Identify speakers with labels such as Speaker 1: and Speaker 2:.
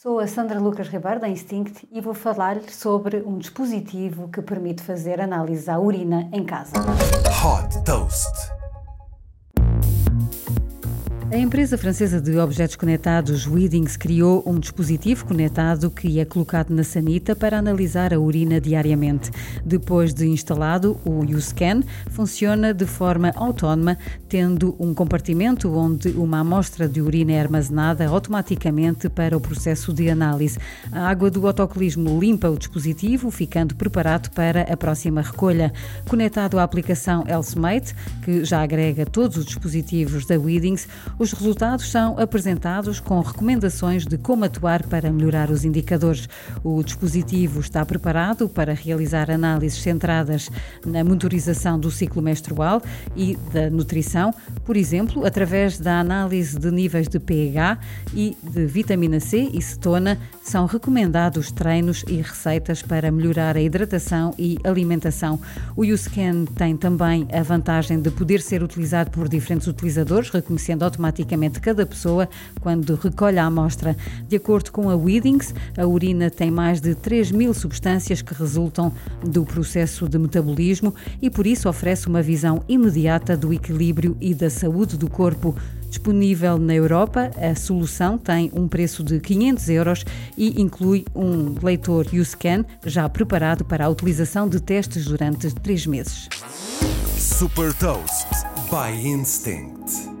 Speaker 1: Sou a Sandra Lucas Ribeiro da Instinct e vou falar sobre um dispositivo que permite fazer análise à urina em casa. Hot Toast. A empresa francesa de objetos conectados Weedings criou um dispositivo conectado que é colocado na sanita para analisar a urina diariamente. Depois de instalado, o YouScan funciona de forma autónoma, tendo um compartimento onde uma amostra de urina é armazenada automaticamente para o processo de análise. A água do autocolismo limpa o dispositivo, ficando preparado para a próxima recolha. Conectado à aplicação HealthMate, que já agrega todos os dispositivos da Weedings, os resultados são apresentados com recomendações de como atuar para melhorar os indicadores. O dispositivo está preparado para realizar análises centradas na monitorização do ciclo menstrual e da nutrição, por exemplo, através da análise de níveis de pH e de vitamina C e cetona, são recomendados treinos e receitas para melhorar a hidratação e alimentação. O YouScan tem também a vantagem de poder ser utilizado por diferentes utilizadores, reconhecendo automaticamente automaticamente cada pessoa quando recolhe a amostra. De acordo com a Weedings, a urina tem mais de 3 mil substâncias que resultam do processo de metabolismo e por isso oferece uma visão imediata do equilíbrio e da saúde do corpo. Disponível na Europa, a solução tem um preço de 500 euros e inclui um leitor YouScan já preparado para a utilização de testes durante três meses. Super Toast by Instinct.